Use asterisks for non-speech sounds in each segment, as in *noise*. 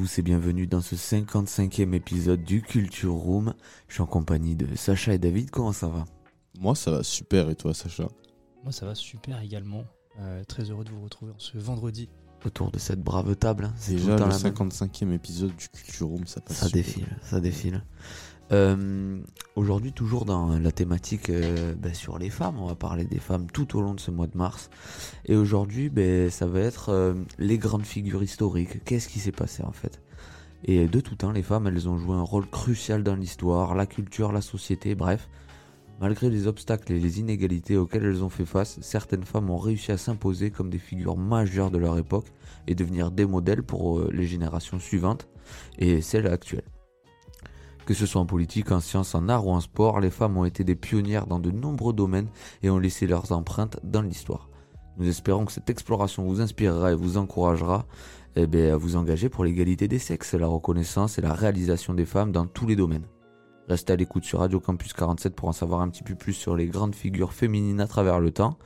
Tous et bienvenue dans ce 55e épisode du Culture Room. Je suis en compagnie de Sacha et David, comment ça va? Moi ça va super et toi Sacha? Moi ça va super également. Euh, très heureux de vous retrouver ce vendredi. Autour de cette brave table. hein. C'est Déjà le le temps la même. 55e épisode du Culture Room, ça passe Ça super. défile, ça défile. Euh, Aujourd'hui, toujours dans la thématique euh, ben, sur les femmes, on va parler des femmes tout au long de ce mois de mars. Et aujourd'hui, ben, ça va être euh, les grandes figures historiques. Qu'est-ce qui s'est passé en fait? Et de tout temps, les femmes, elles ont joué un rôle crucial dans l'histoire, la culture, la société, bref. Malgré les obstacles et les inégalités auxquels elles ont fait face, certaines femmes ont réussi à s'imposer comme des figures majeures de leur époque et devenir des modèles pour les générations suivantes et celles actuelles. Que ce soit en politique, en sciences, en art ou en sport, les femmes ont été des pionnières dans de nombreux domaines et ont laissé leurs empreintes dans l'histoire. Nous espérons que cette exploration vous inspirera et vous encouragera eh à vous engager pour l'égalité des sexes, la reconnaissance et la réalisation des femmes dans tous les domaines. Restez à l'écoute sur Radio Campus 47 pour en savoir un petit peu plus sur les grandes figures féminines à travers le temps.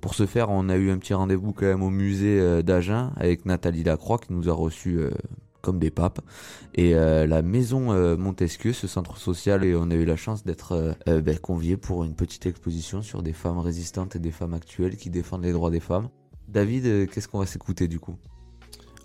Pour ce faire, on a eu un petit rendez-vous quand même au musée euh, d'Agen avec Nathalie Lacroix qui nous a reçus euh, comme des papes et euh, la maison euh, Montesquieu, ce centre social, et on a eu la chance d'être euh, euh, ben, conviés pour une petite exposition sur des femmes résistantes et des femmes actuelles qui défendent les droits des femmes. David, qu'est-ce qu'on va s'écouter du coup?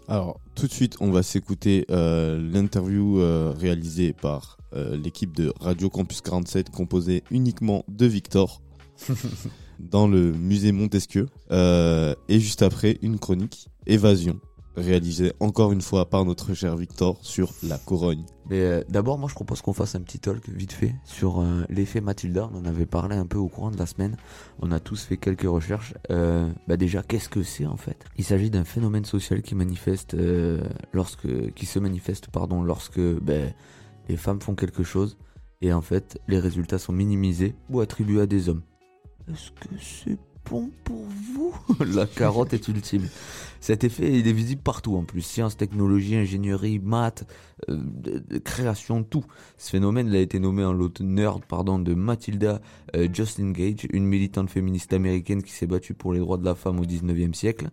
Alors tout de suite on va s'écouter l'interview réalisée par l'équipe de Radio Campus 47 composée uniquement de Victor *laughs* dans le musée Montesquieu. Et juste après une chronique Évasion réalisée encore une fois par notre cher Victor sur la Corogne. Mais euh, d'abord, moi je propose qu'on fasse un petit talk vite fait sur euh, l'effet Mathilda. On en avait parlé un peu au courant de la semaine. On a tous fait quelques recherches. Euh, bah déjà, qu'est-ce que c'est en fait? Il s'agit d'un phénomène social qui manifeste lorsque, qui se manifeste pardon lorsque ben, les femmes font quelque chose et en fait les résultats sont minimisés ou attribués à des hommes. Est-ce que c'est bon pour vous *laughs* La carotte est ultime. Cet effet, il est visible partout en plus. Sciences, technologie, ingénierie, maths, euh, création, tout. Ce phénomène a été nommé en l'honneur de Matilda euh, Gage, une militante féministe américaine qui s'est battue pour les droits de la femme au 19e siècle.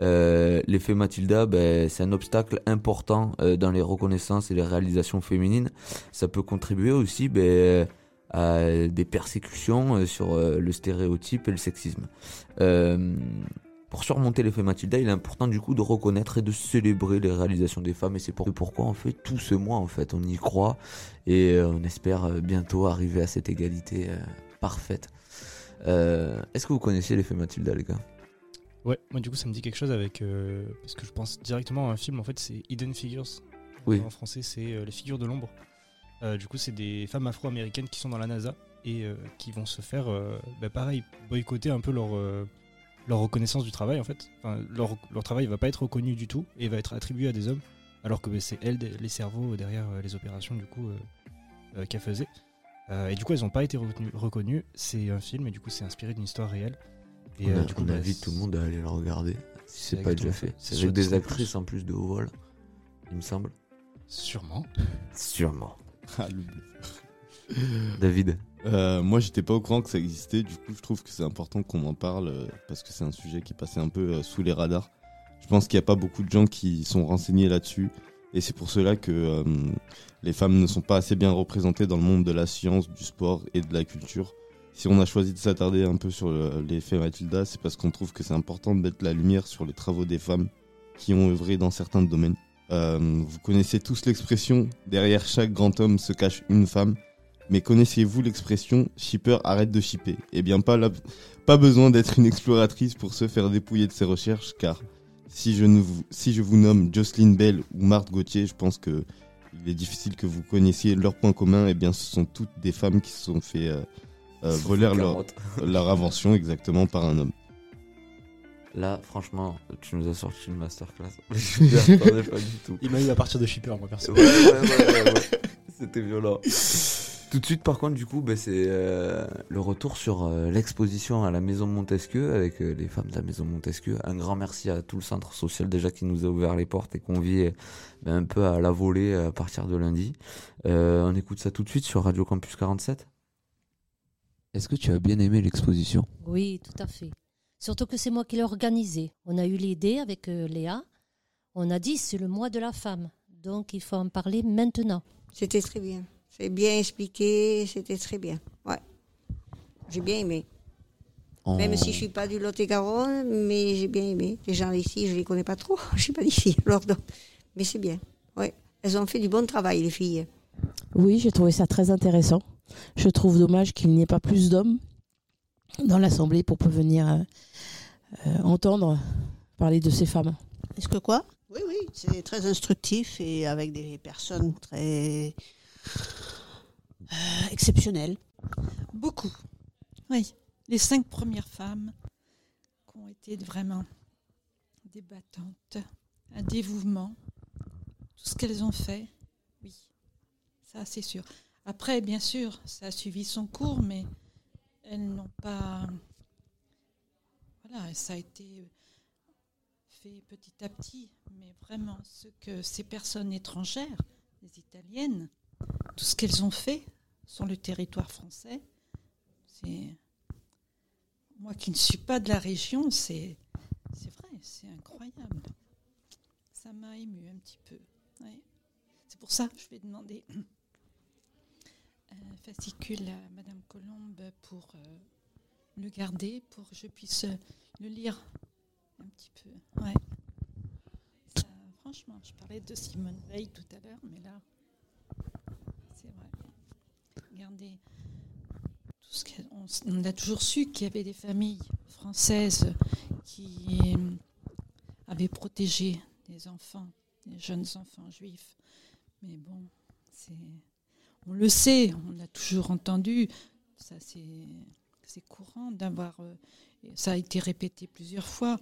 Euh, L'effet Matilda, ben, c'est un obstacle important euh, dans les reconnaissances et les réalisations féminines. Ça peut contribuer aussi ben, à des persécutions euh, sur euh, le stéréotype et le sexisme. Euh, pour surmonter l'effet Matilda, il est important du coup de reconnaître et de célébrer les réalisations des femmes et c'est pour- pourquoi on fait tout ce mois en fait. On y croit et on espère bientôt arriver à cette égalité parfaite. Euh, Est-ce que vous connaissiez l'effet Matilda les gars? Ouais, moi du coup ça me dit quelque chose avec. euh, parce que je pense directement à un film, en fait c'est Hidden Figures. Oui. En français c'est euh, Les figures de l'ombre. Euh, du coup c'est des femmes afro-américaines qui sont dans la NASA et euh, qui vont se faire, euh, bah, pareil, boycotter un peu leur, leur reconnaissance du travail en fait. Enfin, leur, leur travail va pas être reconnu du tout et va être attribué à des hommes, alors que bah, c'est elles, les cerveaux derrière les opérations du coup euh, euh, qu'elles faisaient. Euh, et du coup elles n'ont pas été retenues- reconnues. C'est un film et du coup c'est inspiré d'une histoire réelle. Et On, a- du coup, on bah, invite tout le monde à aller le regarder si c'est pas déjà fait. C'est avec des actrices en plus de haut vol, il me semble. Sûrement. Sûrement. Ah, le- *laughs* David, Euh, moi, j'étais pas au courant que ça existait. Du coup, je trouve que c'est important qu'on en parle euh, parce que c'est un sujet qui est passé un peu euh, sous les radars. Je pense qu'il n'y a pas beaucoup de gens qui sont renseignés là-dessus. Et c'est pour cela que euh, les femmes ne sont pas assez bien représentées dans le monde de la science, du sport et de la culture. Si on a choisi de s'attarder un peu sur le- l'effet Matilda, c'est parce qu'on trouve que c'est important de mettre la lumière sur les travaux des femmes qui ont œuvré dans certains domaines. Euh, vous connaissez tous l'expression derrière chaque grand homme se cache une femme. Mais connaissez-vous l'expression shipper arrête de shipper? Eh bien, pas, la- pas besoin d'être une exploratrice pour se faire dépouiller de ses recherches, car si je, ne vous, si je vous nomme Jocelyn Bell ou Marthe Gauthier, je pense que il est difficile que vous connaissiez leurs points communs. Et eh bien, ce sont toutes des femmes qui se sont fait voler leur, leur invention exactement par un homme. Là, franchement, tu nous as sorti une masterclass. *laughs* Je pas du tout. Il m'a eu à partir de Shipper, moi, perso. Ouais, ouais, ouais, ouais, C'était violent. Tout de suite, par contre, du coup, bah, c'est euh, le retour sur euh, l'exposition à la Maison Montesquieu avec euh, les femmes de la Maison Montesquieu. Un grand merci à tout le centre social déjà qui nous a ouvert les portes et qu'on vit bah, un peu à la volée à partir de lundi. on écoute ça tout de suite sur Radio Campus 47. Est-ce que tu as bien aimé l'exposition? Oui, tout à fait. Surtout que c'est moi qui l'ai organisé. On a eu l'idée avec euh, Léa. On a dit c'est le mois de la femme. Donc il faut en parler maintenant. C'était très bien. C'est bien expliqué. C'était très bien. Ouais. J'ai bien aimé. Même si je suis pas du Lot-et-Garonne, mais j'ai bien aimé. Les gens ici, je les connais pas trop. *laughs* je suis pas d'ici. Alors, mais c'est bien. Ouais. Elles ont fait du bon travail, les filles. Oui, j'ai trouvé ça très intéressant. Je trouve dommage qu'il n'y ait pas plus d'hommes dans l'Assemblée pour venir euh, euh, entendre parler de ces femmes. Est-ce que quoi? Oui, oui, c'est très instructif et avec des personnes très euh, exceptionnelles. Beaucoup. Oui, les cinq premières femmes qui ont été vraiment débattantes, un dévouement, tout ce qu'elles ont fait, oui, ça c'est sûr. Après, bien sûr, ça a suivi son cours, mais elles n'ont pas. Voilà, ça a été fait petit à petit, mais vraiment, ce que ces personnes étrangères, les Italiennes, tout ce qu'elles ont fait sur le territoire français, c'est. Moi qui ne suis pas de la région, c'est, c'est vrai, c'est incroyable. Ça m'a ému un petit peu. C'est pour ça que je vais demander un fascicule à Madame Colombe pour euh, le garder, pour que je puisse euh, le lire un petit peu. Ouais. franchement, je parlais de Simone Veil tout à l'heure, mais là, c'est vrai. Regardez, tout ce qu'on on a toujours su qu'il y avait des familles françaises qui euh, avaient protégé des enfants, des jeunes enfants juifs. Mais bon, c'est on le sait, on a toujours entendu, ça c'est courant d'avoir, euh, ça a été répété plusieurs fois,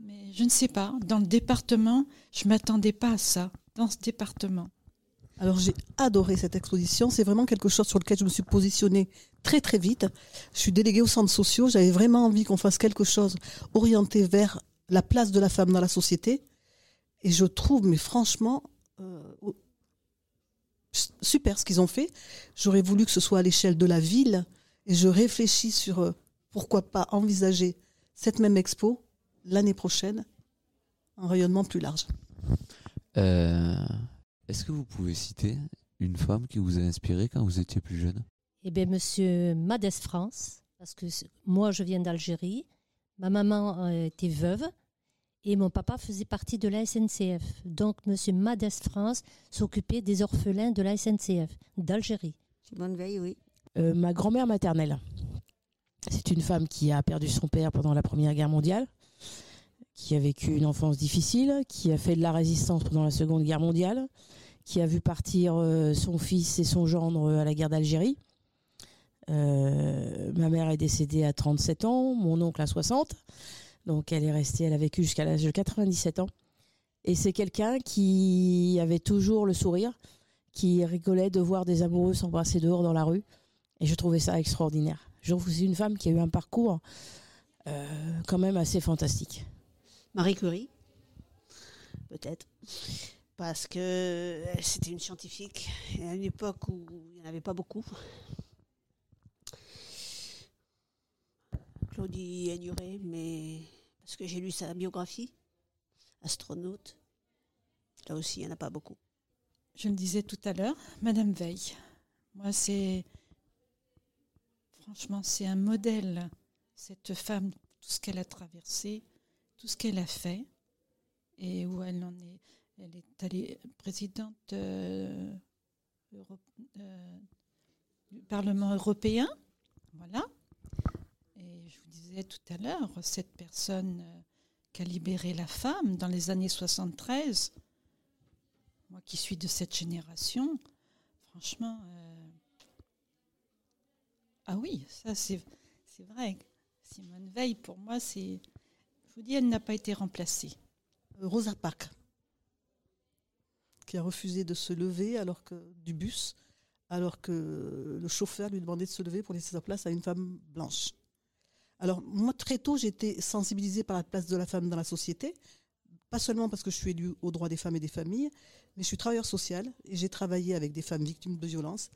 mais je ne sais pas, dans le département, je ne m'attendais pas à ça, dans ce département. Alors j'ai adoré cette exposition, c'est vraiment quelque chose sur lequel je me suis positionnée très très vite. Je suis déléguée aux centres sociaux, j'avais vraiment envie qu'on fasse quelque chose orienté vers la place de la femme dans la société. Et je trouve, mais franchement, euh, super ce qu'ils ont fait. J'aurais voulu que ce soit à l'échelle de la ville et je réfléchis sur euh, pourquoi pas envisager cette même expo l'année prochaine, un rayonnement plus large. Euh, est-ce que vous pouvez citer une femme qui vous a inspiré quand vous étiez plus jeune? Eh bien, monsieur Madès France, parce que moi, je viens d'Algérie. Ma maman euh, était veuve et mon papa faisait partie de la SNCF. Donc, M. Madès France s'occupait des orphelins de la SNCF d'Algérie. Bonne veille, oui. Euh, ma grand-mère maternelle, c'est une femme qui a perdu son père pendant la Première Guerre mondiale, qui a vécu une enfance difficile, qui a fait de la résistance pendant la Seconde Guerre mondiale, qui a vu partir euh, son fils et son gendre à la guerre d'Algérie. Euh, ma mère est décédée à 37 ans, mon oncle à 60. Donc elle est restée, elle a vécu jusqu'à l'âge de 97 ans. Et c'est quelqu'un qui avait toujours le sourire, qui rigolait de voir des amoureux s'embrasser dehors dans la rue. Et je trouvais ça extraordinaire. Je trouve que c'est une femme qui a eu un parcours euh, quand même assez fantastique. Marie Curie, peut-être. Parce que euh, c'était une scientifique à une époque où il n'y en avait pas beaucoup. Claudie Aignuré, mais parce que j'ai lu sa biographie, astronaute. Là aussi, il n'y en a pas beaucoup. Je le disais tout à l'heure, Madame Veil. Moi, c'est. Franchement, c'est un modèle. Cette femme, tout ce qu'elle a traversé, tout ce qu'elle a fait, et où elle en est. Elle est allée présidente euh, euh, du Parlement européen. Voilà je vous disais tout à l'heure, cette personne euh, qui a libéré la femme dans les années 73, moi qui suis de cette génération, franchement, ah oui, ça c'est vrai. Simone Veil, pour moi, c'est, je vous dis, elle n'a pas été remplacée. Euh, Rosa Parks, qui a refusé de se lever alors que du bus, alors que le chauffeur lui demandait de se lever pour laisser sa place à une femme blanche. Alors moi, très tôt, j'ai été sensibilisée par la place de la femme dans la société, pas seulement parce que je suis élue aux droits des femmes et des familles, mais je suis travailleur social et j'ai travaillé avec des femmes victimes de violences,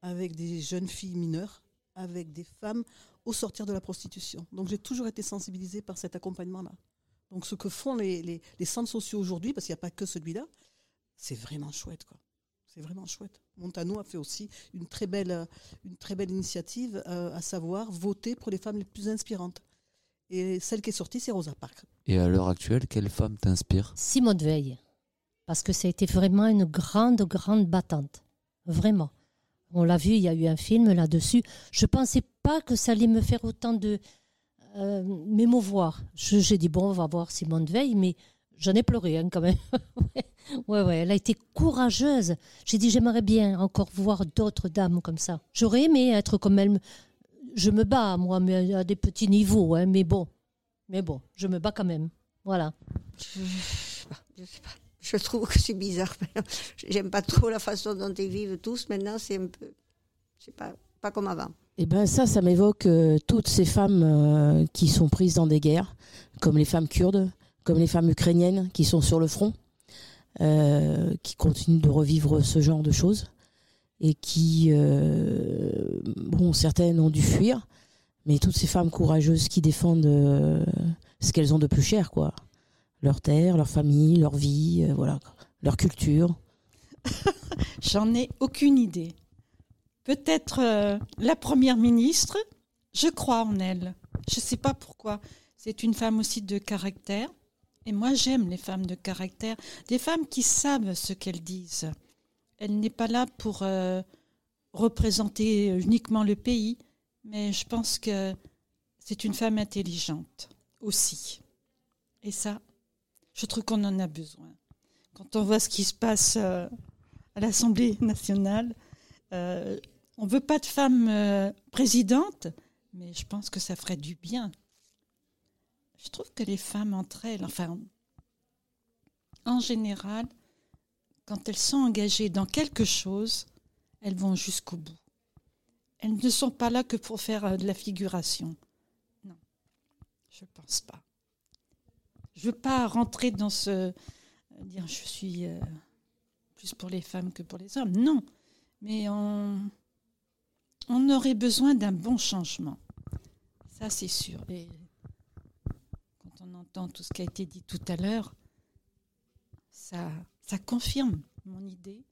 avec des jeunes filles mineures, avec des femmes au sortir de la prostitution. Donc j'ai toujours été sensibilisée par cet accompagnement-là. Donc ce que font les, les, centres sociaux aujourd'hui, parce qu'il n'y a pas que celui-là, c'est vraiment chouette. quoi. C'est vraiment chouette. Montano a fait aussi une très belle, une très belle initiative, euh, à savoir voter pour les femmes les plus inspirantes. Et celle qui est sortie, c'est Rosa Parks. Et à l'heure actuelle, quelle femme t'inspire? Simone Veil. Parce que ça a été vraiment une grande, grande battante. Vraiment. On l'a vu, il y a eu un film là-dessus. Je ne pensais pas que ça allait me faire autant de euh, m'émouvoir. J'ai dit, bon, on va voir Simone Veil, mais j'en ai pleuré hein, quand même. *laughs* ouais, ouais, elle a été courageuse. J'ai dit, j'aimerais bien encore voir d'autres dames comme ça. J'aurais aimé être comme elle. Je me bats, moi, mais à des petits niveaux, hein, mais bon. Mais bon, je me bats quand même. Voilà. Je, je sais pas. Je trouve que c'est bizarre. *laughs* J'aime pas trop la façon dont ils vivent tous. Maintenant, c'est un peu. Je pas, pas comme avant. Eh ben ça, ça m'évoque euh, toutes ces femmes euh, qui sont prises dans des guerres, comme les femmes kurdes, comme les femmes ukrainiennes qui sont sur le front, euh, qui continuent de revivre ce genre de choses et qui, bon, certaines ont dû fuir, mais toutes ces femmes courageuses qui défendent ce qu'elles ont de plus cher, quoi leur terre, leur famille, leur vie, euh, voilà, leur culture *laughs* J'en ai aucune idée. Peut-être euh, la première ministre, je crois en elle. Je ne sais pas pourquoi. C'est une femme aussi de caractère. Et moi, j'aime les femmes de caractère, des femmes qui savent ce qu'elles disent. Elle n'est pas là pour euh, représenter uniquement le pays, mais je pense que c'est une femme intelligente aussi. Et ça, je trouve qu'on en a besoin. Quand on voit ce qui se passe euh, à l'Assemblée nationale, euh, on ne veut pas de femme euh, présidente, mais je pense que ça ferait du bien. Je trouve que les femmes entre elles, enfin, en général, quand elles sont engagées dans quelque chose, elles vont jusqu'au bout. Elles ne sont pas là que pour faire de la figuration. Non, je ne pense pas. Je veux pas rentrer dans ce dire je suis euh, plus pour les femmes que pour les hommes. Non, mais on, aurait besoin d'un bon changement. Ça, c'est sûr. Et quand on entend tout ce qui a été dit tout à l'heure, ça, confirme mon idée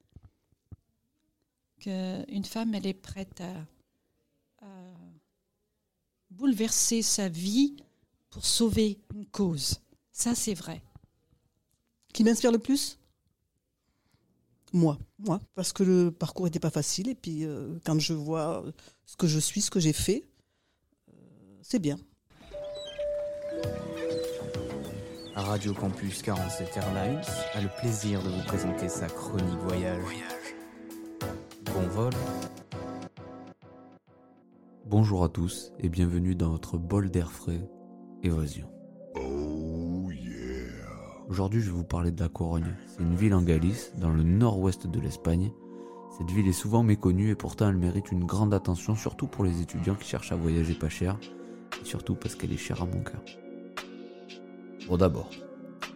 qu'une femme, elle est prête à bouleverser sa vie pour sauver une cause. Ça, c'est vrai. Qui m'inspire le plus? Moi, moi, parce que le parcours n'était pas facile et puis euh, quand je vois ce que je suis, ce que j'ai fait, euh, c'est bien. Radio Campus 47 Airlines a le plaisir de vous présenter sa chronique voyage. Bon vol. Bonjour à tous et bienvenue dans votre bol d'air frais, Évasion. Aujourd'hui, je vais vous parler de La Corogne. C'est une ville en Galice, dans le nord-ouest de l'Espagne. Cette ville est souvent méconnue et pourtant elle mérite une grande attention, surtout pour les étudiants qui cherchent à voyager pas cher, et surtout parce qu'elle est chère à mon cœur. Bon d'abord,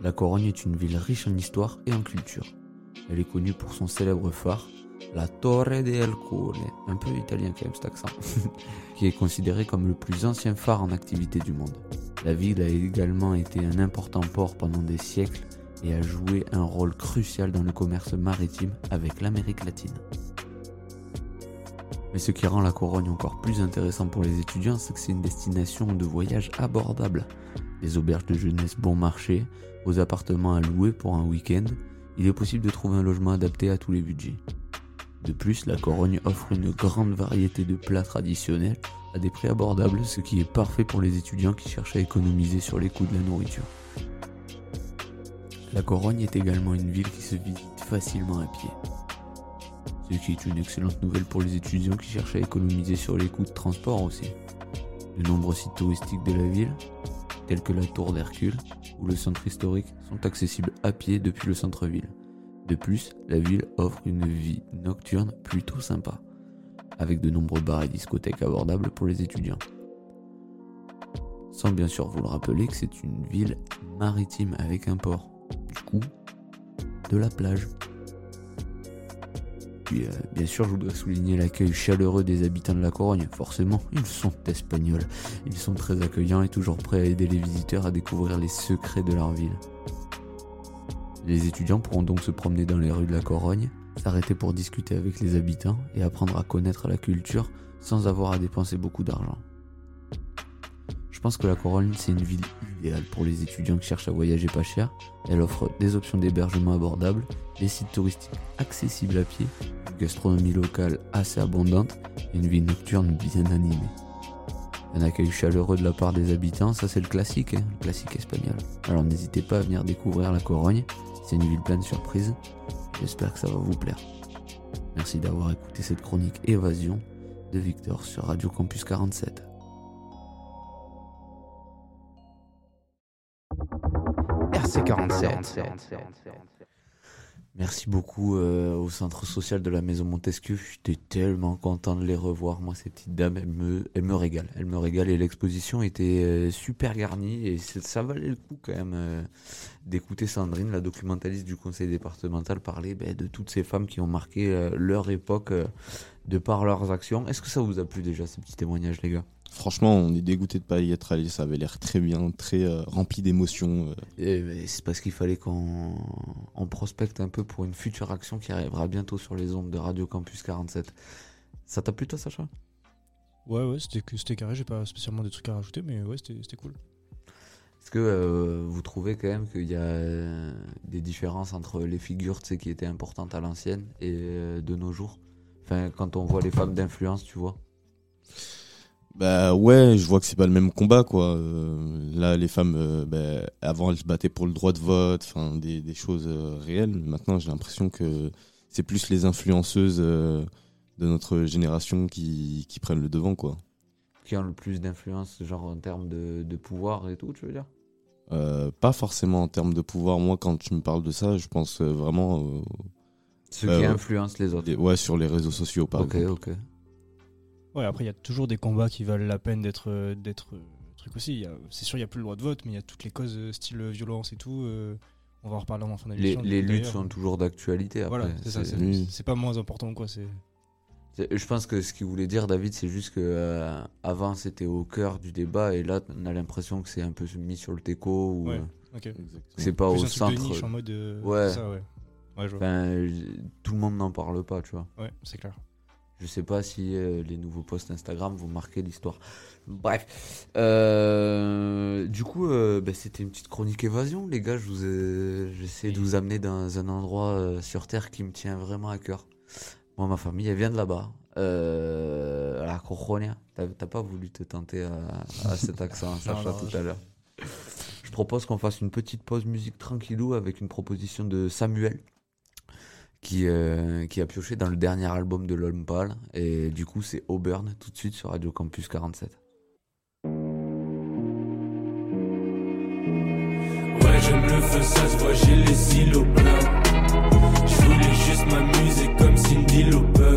La Corogne est une ville riche en histoire et en culture. Elle est connue pour son célèbre phare, la Torre de Alcole, un peu italien quand même cet accent, *laughs* qui est considéré comme le plus ancien phare en activité du monde. La ville a également été un important port pendant des siècles et a joué un rôle crucial dans le commerce maritime avec l'Amérique latine. Mais ce qui rend la Corogne encore plus intéressant pour les étudiants, c'est que c'est une destination de voyage abordable. Des auberges de jeunesse bon marché, aux appartements à louer pour un week-end, il est possible de trouver un logement adapté à tous les budgets. De plus, la Corogne offre une grande variété de plats traditionnels à des prix abordables, ce qui est parfait pour les étudiants qui cherchent à économiser sur les coûts de la nourriture. La Corogne est également une ville qui se visite facilement à pied. Ce qui est une excellente nouvelle pour les étudiants qui cherchent à économiser sur les coûts de transport aussi. De nombreux sites touristiques de la ville, tels que la Tour d'Hercule ou le centre historique, sont accessibles à pied depuis le centre-ville. De plus, la ville offre une vie nocturne plutôt sympa, avec de nombreux bars et discothèques abordables pour les étudiants. Sans bien sûr vous le rappeler que c'est une ville maritime avec un port. Du coup, de la plage. Puis, euh, bien sûr, je voudrais souligner l'accueil chaleureux des habitants de la Corogne. Forcément, ils sont espagnols. Ils sont très accueillants et toujours prêts à aider les visiteurs à découvrir les secrets de leur ville. Les étudiants pourront donc se promener dans les rues de la Corogne, s'arrêter pour discuter avec les habitants et apprendre à connaître la culture sans avoir à dépenser beaucoup d'argent. Je pense que la Corogne, c'est une ville idéale pour les étudiants qui cherchent à voyager pas cher. Elle offre des options d'hébergement abordables, des sites touristiques accessibles à pied, une gastronomie locale assez abondante et une vie nocturne bien animée. Un accueil chaleureux de la part des habitants, ça c'est le classique, hein, le classique espagnol. Alors n'hésitez pas à venir découvrir la Corogne, c'est une ville pleine de surprises. J'espère que ça va vous plaire. Merci d'avoir écouté cette chronique Évasion de Victor sur Radio Campus 47. RC47. Merci beaucoup euh, au centre social de la Maison Montesquieu. J'étais tellement content de les revoir. Moi, ces petites dames, elles me, elles me régalent. Elles me régalent et l'exposition était euh, super garnie et ça valait le coup quand même euh, d'écouter Sandrine, la documentaliste du conseil départemental, parler ben, de toutes ces femmes qui ont marqué leur époque de par leurs actions. Est-ce que ça vous a plu déjà ces petits témoignages, les gars? Franchement, on est dégoûté de pas y être allé. Ça avait l'air très bien, très euh, rempli d'émotions. euh. C'est parce qu'il fallait qu'on on prospecte un peu pour une future action qui arrivera bientôt sur les ondes de Radio Campus 47. Ça t'a plu toi, Sacha? Ouais, ouais, c'était que- c'était carré, j'ai pas spécialement des trucs à rajouter, mais ouais, c'était cool. Est-ce que euh, vous trouvez quand même qu'il y a des différences entre les figures tu sais, qui étaient importantes à l'ancienne et euh, de nos jours? Enfin, quand on voit les femmes d'influence, tu vois? Bah ouais, je vois que c'est pas le même combat quoi. Euh, là, les femmes, euh, bah, avant elles se battaient pour le droit de vote, enfin des, des choses euh, réelles. Maintenant, j'ai l'impression que c'est plus les influenceuses de notre génération qui, qui prennent le devant quoi. Qui ont le plus d'influence, genre en termes de, de pouvoir et tout, tu veux dire? Pas forcément en termes de pouvoir. Moi, quand tu me parles de ça, je pense vraiment Ceux qui influencent les autres. les- ouais sur les réseaux sociaux par Ok, exemple. ok. Ouais, après, il y a toujours des combats qui valent la peine d'être euh, d'être euh, truc aussi. C'est sûr, il n'y a plus le droit de vote, mais il y a toutes les causes euh, style violence et tout. euh, on va en reparler en fin Les, d'émission. les luttes sont toujours d'actualité après. Voilà, c'est ça. C'est- pas moins important, quoi. C'est Je pense que ce qu'il voulait dire, David, c'est juste que euh, avant c'était au cœur du débat et là on a l'impression que c'est un peu mis sur le teco ou Ouais. ok. Exactement. que c'est pas Plus au un truc centre. de niche en mode. euh, Ouais. Ça, ouais. Ouais, je vois. Enfin, tout le monde n'en parle pas, tu vois. Ouais, c'est clair. Je sais pas si euh, les nouveaux posts Instagram vont marquer l'histoire. Bref. Euh, du coup, euh, bah, c'était une petite chronique évasion, les gars. Je vous ai- J'essaie de vous amener dans un endroit sur Terre qui me tient vraiment à cœur. Moi, ma famille, elle vient de là-bas. À la Coronia. T'as t'as pas voulu te tenter à, à cet accent, *laughs* Sacha, non, tout à l'heure. Je propose qu'on fasse une petite pause musique tranquillou avec une proposition de Samuel qui, euh, qui a pioché dans le dernier album de L'Homme Pâle. Et du coup, c'est Auburn tout de suite sur Radio Campus 47. Ouais, j'aime le feu, ça se voit, j'ai les silos pleins. Je voulais juste m'amuser comme Cindy Lauper.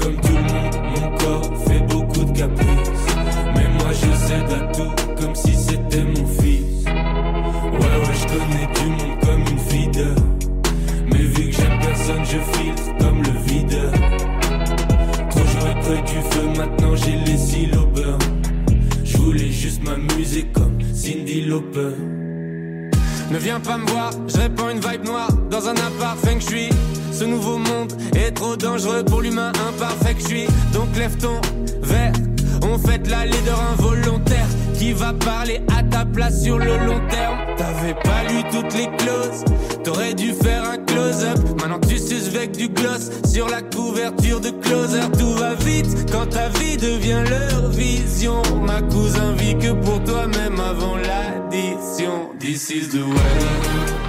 Comme tout le monde, mon corps fait beaucoup de caprices. Mais moi je cède à tout comme si c'était mon fils. Ouais, ouais, je connais du monde comme une fidèle. Mais je filtre comme le videur. Toujours être près du feu, maintenant j'ai les burn. Je voulais juste m'amuser comme Cindy Lauper. Ne viens pas me voir, je répands une vibe noire dans un appart feng shui. Ce nouveau monde est trop dangereux pour l'humain imparfait que je suis. Donc lève ton verre, on fête la leader involontaire qui va parler à ta place sur le long terme. T'avais pas lu toutes les clauses, t'aurais dû faire un close-up. Maintenant tu suces avec du gloss sur la couverture de closer. Tout va vite quand ta vie devient leur vision. Ma cousin vit que pour toi, même avant l'addition. This is the way.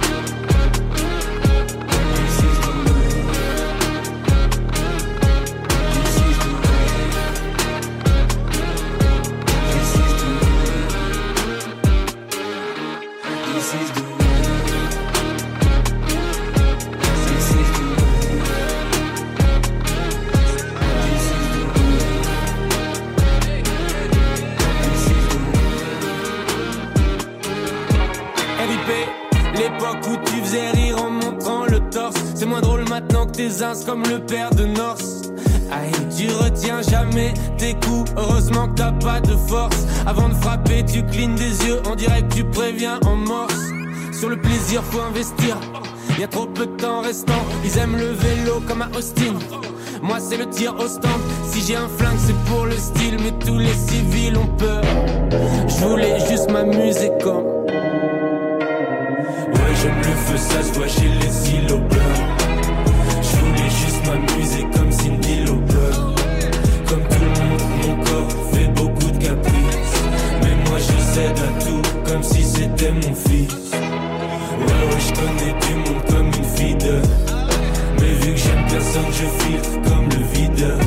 rattraper L'époque où tu faisais rire en montrant le torse. C'est moins drôle maintenant que tes ins comme le père de Norse. Aïe, tu retiens jamais tes coups. Heureusement que t'as pas de force. Avant de frapper, tu clignes des yeux. On dirait que tu préviens en morse. Sur le plaisir, faut investir. Y a trop peu de temps restant, ils aiment le vélo comme à Austin. Moi c'est le tir au stand, si j'ai un flingue c'est pour le style, mais tous les civils ont peur. Je voulais juste m'amuser comme J'aime le feu, ça se voit chez les silopeurs. Je voulais juste m'amuser comme Cindy Lauper. Comme tout le monde, mon corps fait beaucoup de caprices. Mais moi je cède à tout, comme si c'était mon fils. Ouais, ouais, je connais du monde comme une fille Mais vu que j'aime personne, je filtre comme le videur.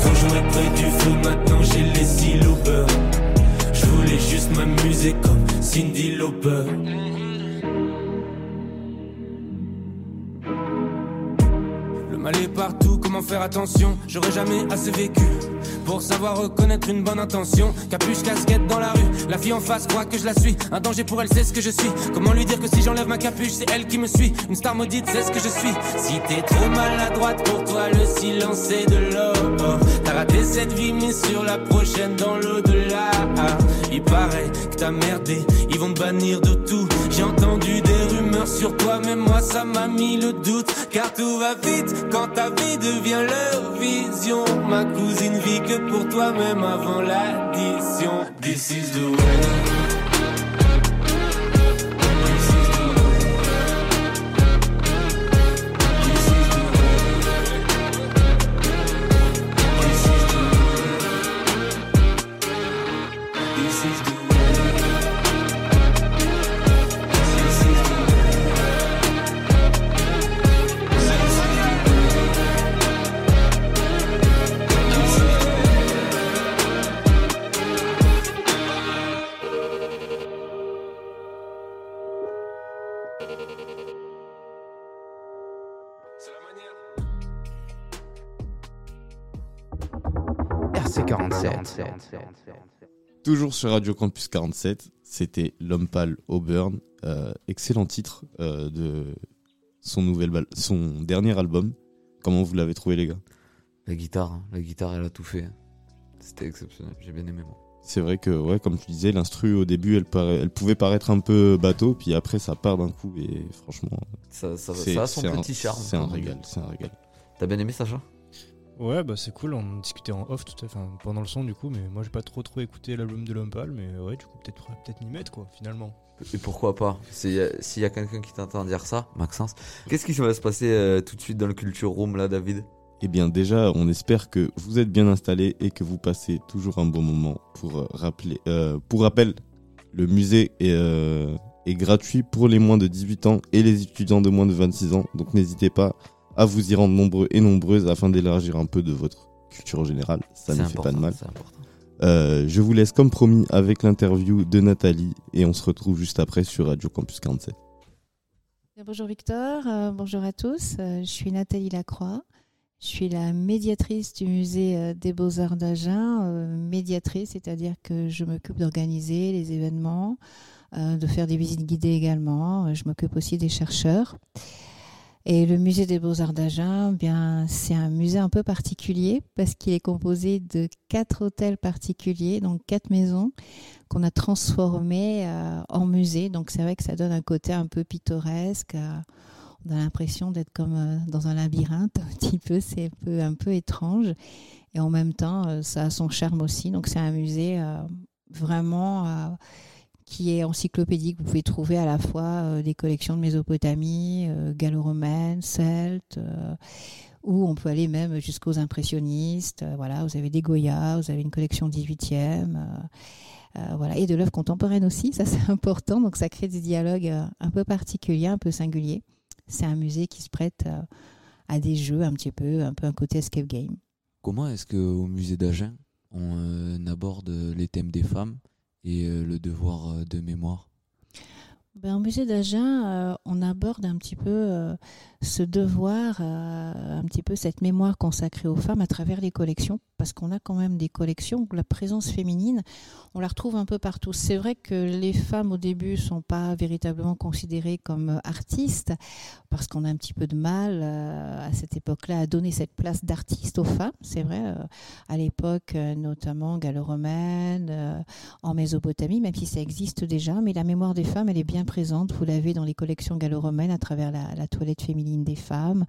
Quand j'aurais près du feu, maintenant j'ai les silopeurs. Je voulais juste m'amuser comme Cindy Lauper. Faire attention J'aurais jamais assez vécu pour savoir reconnaître une bonne intention. Capuche, casquette dans la rue, la fille en face croit que je la suis. Un danger pour elle, c'est ce que je suis. Comment lui dire que si j'enlève ma capuche, c'est elle qui me suit? Une star maudite, c'est ce que je suis. Si t'es trop maladroite pour toi, le silence est de l'or. T'as raté cette vie, mais sur la prochaine dans l'au-delà. Il paraît que t'as merdé, ils vont te bannir de tout. J'ai entendu des sur toi, mais moi ça m'a mis le doute. Car tout va vite quand ta vie devient leur vision. Ma cousine vit que pour toi, même avant l'addition. This is the. Toujours sur Radio Campus 47, c'était L'Homme Pâle Auburn. Euh, excellent titre euh, de son, nouvel son dernier album. Comment vous l'avez trouvé, les gars? La guitare, hein. la guitare, elle a tout fait. C'était exceptionnel. J'ai bien aimé moi. C'est vrai que, ouais, comme tu disais, l'instru au début, elle, pouvait paraître un peu bateau, puis après, ça part d'un coup, et franchement. Ça, ça, ça a son c'est un- petit charme. C'est un dit. régal, c'est un régal. T'as bien aimé Sacha? Ouais, bah c'est cool, on discutait en off tout à fait, pendant le son du coup, mais moi j'ai pas trop trop écouté l'album de l'homme pâle, mais ouais, du coup peut-être peut-être m'y mettre quoi, finalement. Et pourquoi pas? S'il y a, s'il y a quelqu'un qui t'entend dire ça, Maxence, qu'est-ce qui va se passer euh, tout de suite dans le Culture Room là, David? Eh bien, déjà, on espère que vous êtes bien installés et que vous passez toujours un bon moment. Pour euh, rappeler, euh, pour rappel, le musée est, euh, est gratuit pour les moins de 18 ans et les étudiants de moins de 26 ans. Donc, n'hésitez pas à vous y rendre nombreux et nombreuses afin d'élargir un peu de votre culture générale. Ça ne fait pas de mal. Euh, je vous laisse comme promis avec l'interview de Nathalie et on se retrouve juste après sur Radio Campus 47. Bien, Bonjour Victor, euh, bonjour à tous. Euh, je suis Nathalie Lacroix. Je suis la médiatrice du musée euh, des Beaux-Arts d'Agen. Euh, médiatrice, c'est-à-dire que je m'occupe d'organiser les événements, euh, de faire des visites guidées également. Je m'occupe aussi des chercheurs. Et le musée des Beaux-Arts d'Agen, bien, c'est un musée un peu particulier parce qu'il est composé de quatre hôtels particuliers, donc quatre maisons qu'on a transformées euh, en musée. Donc c'est vrai que ça donne un côté un peu pittoresque. euh, on a l'impression d'être comme euh, dans un labyrinthe *laughs* un petit peu. C'est un peu, étrange. Et en même temps, ça a son charme aussi. Donc c'est un musée vraiment qui est encyclopédique. Vous pouvez trouver à la fois euh, des collections de Mésopotamie, euh, gallo-romaine, celte, euh, ou on peut aller même jusqu'aux impressionnistes. Voilà, vous avez des Goya, vous avez une collection 18e. euh, euh, voilà, et de l'œuvre contemporaine aussi, ça *laughs* c'est important. Donc ça crée des dialogues un peu particuliers, un peu singuliers. C'est un musée qui se prête à des jeux un petit peu, un peu un côté escape game. Comment est-ce qu'au musée d'Agen, on aborde les thèmes des femmes? Et euh, le devoir euh, de mémoire. Ben, Au musée d'Agen, euh, on aborde un petit peu ce devoir, un petit peu cette mémoire consacrée aux femmes à travers les collections, parce qu'on a quand même des collections où la présence féminine, on la retrouve un peu partout. C'est vrai que les femmes au début sont pas véritablement considérées comme artistes, parce qu'on a un petit peu de mal à cette époque-là à donner cette place d'artiste aux femmes. C'est vrai, à l'époque, notamment gallo-romaine, en Mésopotamie, même si ça existe déjà, mais la mémoire des femmes, elle est bien présente. Vous l'avez dans les collections gallo-romaines à travers la, toilette féminine des femmes.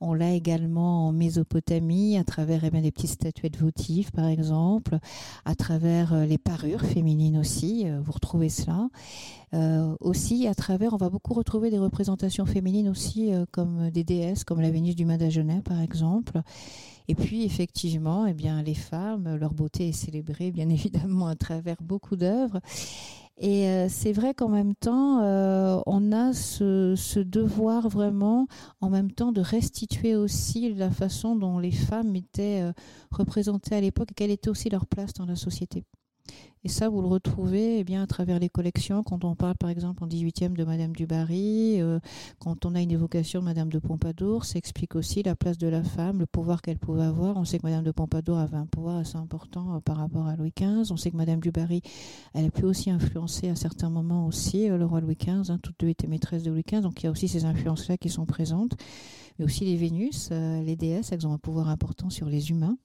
On l'a également en Mésopotamie à travers eh bien, des petites statuettes votives, par exemple, à travers euh, les parures féminines aussi. Euh, vous retrouvez cela. Euh, aussi, à travers, on va beaucoup retrouver des représentations féminines aussi, comme des déesses, comme la Vénus du Madagenet, par exemple. Et puis, effectivement, eh bien, les femmes, leur beauté est célébrée, bien *laughs* évidemment, à travers beaucoup d'œuvres. Et euh, c'est vrai qu'en même temps, euh, on a ce, devoir vraiment, en même temps, de restituer aussi la façon dont les femmes étaient euh, représentées à l'époque et quelle était aussi leur place dans la société. Et ça, vous le retrouvez eh bien, à travers les collections, quand on parle par exemple en 18e de Madame du Barry, euh, quand on a une évocation de Madame de Pompadour, ça explique aussi la place de la femme, le pouvoir qu'elle pouvait avoir. On sait que Madame de Pompadour avait un pouvoir assez important euh, par rapport à Louis XV. On sait que Madame du Barry, elle a pu aussi influencer à certains moments aussi euh, le roi Louis XV. Hein, toutes deux étaient maîtresses de Louis XV, donc il y a aussi ces influences-là qui sont présentes. Mais aussi les Vénus, les déesses, elles ont un pouvoir important sur les humains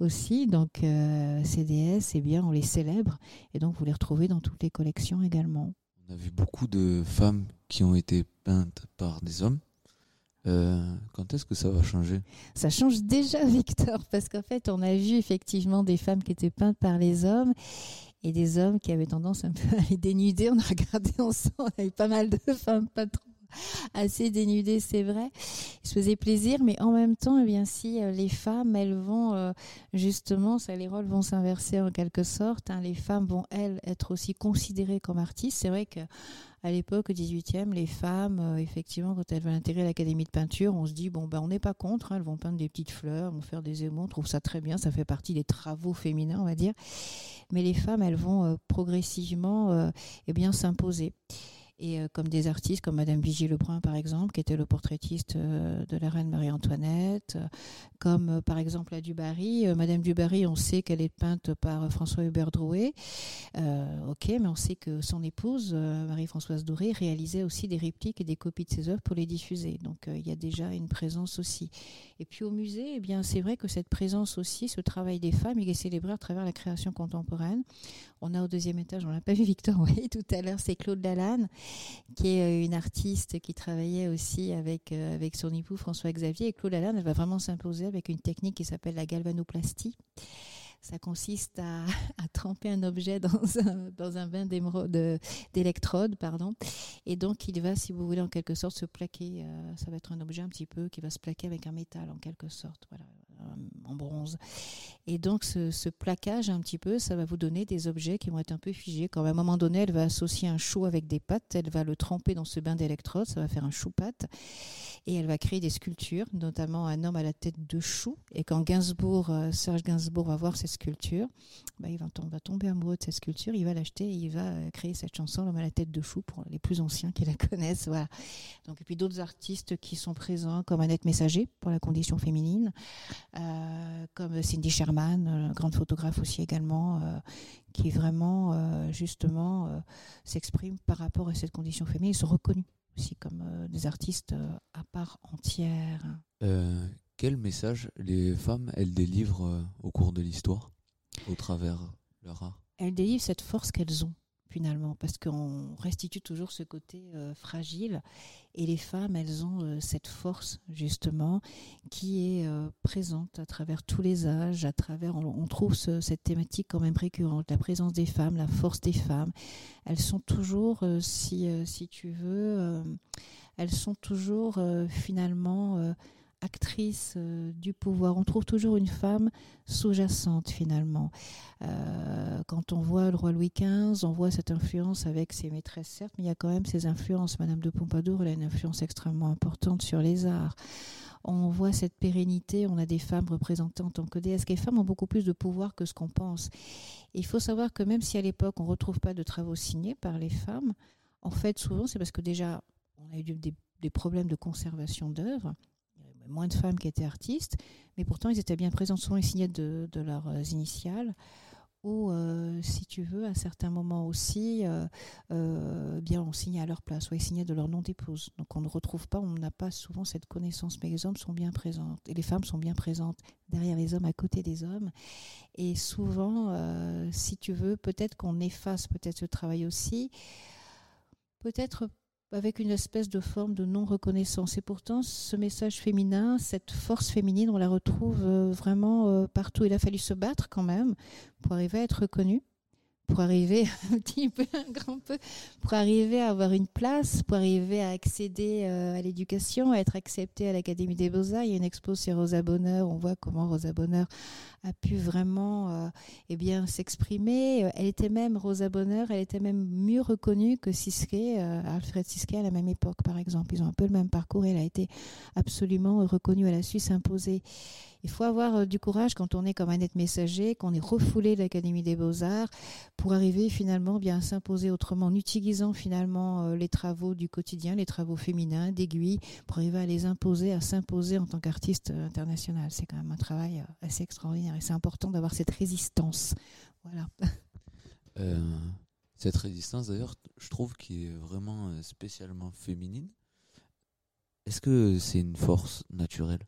aussi. Donc euh, ces déesses, eh bien, on les célèbre et donc vous les retrouvez dans toutes les collections également. On a vu beaucoup de femmes qui ont été peintes par des hommes. Euh, quand est-ce que ça va changer? Ça change déjà, *laughs* Victor, parce qu'en fait, on a vu effectivement des femmes qui étaient peintes par les hommes et des hommes qui avaient tendance un peu *laughs* à les dénuder. On a regardé ensemble, on a eu pas mal de femmes pas trop *laughs* assez dénudé, c'est vrai. Il se faisait plaisir, mais en même temps, eh bien, si euh, les femmes, elles vont euh, justement, ça, les rôles vont s'inverser en quelque sorte. Hein. les femmes vont, elles, être aussi considérées comme artistes. C'est vrai que à l'époque, au 18e, les femmes, euh, effectivement, quand elles veulent intégrer l'académie de peinture, on se dit, bon, ben, on n'est pas contre, hein. elles vont peindre des petites fleurs, vont faire des émaux, on trouve ça très bien, ça fait partie des travaux féminins, on va dire. Mais les femmes, elles vont progressivement eh bien, s'imposer et euh, comme des artistes comme Madame Vigie Lebrun par exemple, qui était le portraitiste euh, de la reine Marie-Antoinette, euh, comme par exemple la Dubarry. Madame Dubarry, on sait qu'elle est peinte par François Hubert Drouet, ok, mais on sait que son épouse Marie-Françoise Doré réalisait aussi des répliques et des copies de ses œuvres pour les diffuser. Donc il y a déjà une présence aussi. Et puis au musée, eh bien c'est vrai que cette présence aussi, ce travail des femmes, il est célébré à travers la création contemporaine. On a au deuxième étage, on l'a pas vu Victor, *laughs* oui, tout à l'heure, c'est Claude Lalanne, qui est euh, une artiste qui travaillait aussi avec, euh, avec son époux François Xavier. Et Claude Lalanne, elle va vraiment s'imposer avec une technique qui s'appelle la galvanoplastie. Ça consiste à, *laughs* tremper un objet dans un, dans un bain d'électrode, pardon. Et donc, il va, si vous voulez, en quelque sorte, se plaquer. Euh, ça va être un objet un petit peu qui va se plaquer avec un métal, en quelque sorte. Voilà. Euh, en bronze. Et donc ce, plaquage un petit peu, ça va vous donner des objets qui vont être un peu figés. Quand à un moment donné, elle va associer un chou avec des pattes, elle va le tremper dans ce bain d'électrode, ça va faire un chou-patte. Et elle va créer des sculptures, notamment un homme à la tête de chou. Et quand Gainsbourg, euh, Serge Gainsbourg va voir cette sculpture, bah, il va, tomber amoureux de cette sculpture, il va l'acheter et il va euh, créer cette chanson, l'homme à la tête de chou, pour les plus anciens qui la *laughs* connaissent. Voilà. Donc, et puis d'autres artistes qui sont présents, comme Annette Messager, pour la condition féminine. Euh, comme Cindy Sherman, grande photographe aussi également, qui vraiment justement s'exprime par rapport à cette condition féminine. Ils sont reconnus aussi comme des artistes à part entière. quel message les femmes, elles délivrent au cours de l'histoire, au travers leur art? Elles délivrent cette force qu'elles ont finalement, parce qu'on restitue toujours ce côté euh, fragile. Et les femmes, elles ont euh, cette force, justement, qui est euh, présente à travers tous les âges, à travers, on, trouve cette thématique quand même récurrente, la présence des femmes, la force des femmes. Elles sont toujours, si, tu veux, elles sont toujours finalement actrice euh, du pouvoir. On trouve toujours une femme sous-jacente finalement. Quand on voit le roi Louis XV, on voit cette influence avec ses maîtresses, certes, mais il y a quand même ces influences. Madame de Pompadour, elle a une influence extrêmement importante sur les arts. On voit cette pérennité, on a des femmes représentées en tant que déesses. Les femmes ont beaucoup plus de pouvoir que ce qu'on pense. il faut savoir que même si à l'époque on ne retrouve pas de travaux signés par les femmes, En fait, souvent, c'est parce que déjà, on a eu des, problèmes de conservation d'œuvres. Moins de femmes qui étaient artistes, mais pourtant, ils étaient bien présents. Souvent, ils signaient de, leurs initiales ou euh, si tu veux, à certains moments aussi, euh, euh, bien on signait à leur place, ou ils signaient de leur nom d'épouse. Donc on ne retrouve pas, on n'a pas souvent cette connaissance, mais les hommes sont bien présents, et les femmes sont bien présentes derrière les hommes, à côté des hommes. Et souvent, si tu veux, peut-être qu'on efface peut-être ce travail aussi, peut-être avec une espèce de forme de non-reconnaissance. Et pourtant, ce message féminin, cette force féminine, on la retrouve euh, vraiment euh, partout. Il a fallu se battre quand même pour arriver à être reconnu, pour arriver *laughs* un petit peu, un grand peu, pour arriver à avoir une place, pour arriver à accéder euh, à l'éducation, à être accepté à l'Académie des Beaux-Arts. Il y a une expo sur Rosa Bonheur, on voit comment Rosa Bonheur a pu vraiment euh, eh bien s'exprimer. Elle était même Rosa Bonheur, elle était même mieux reconnue que Siskey, euh, Alfred Siskey à la même époque par exemple. Ils ont un peu le même parcours. Elle a été absolument reconnue. Elle a su s'imposer. Il faut avoir euh, du courage quand on est comme un être messager, qu'on est refoulé de l'Académie des Beaux-Arts, pour arriver finalement bien à s'imposer autrement, en utilisant finalement euh, les travaux du quotidien, les travaux féminins, d'aiguille, pour arriver à les imposer, à s'imposer en tant qu'artiste euh, international. C'est quand même un travail assez extraordinaire et c'est important d'avoir cette résistance. Voilà. *laughs* Cette résistance, d'ailleurs, je trouve qui est vraiment spécialement féminine. Est-ce que c'est une force naturelle?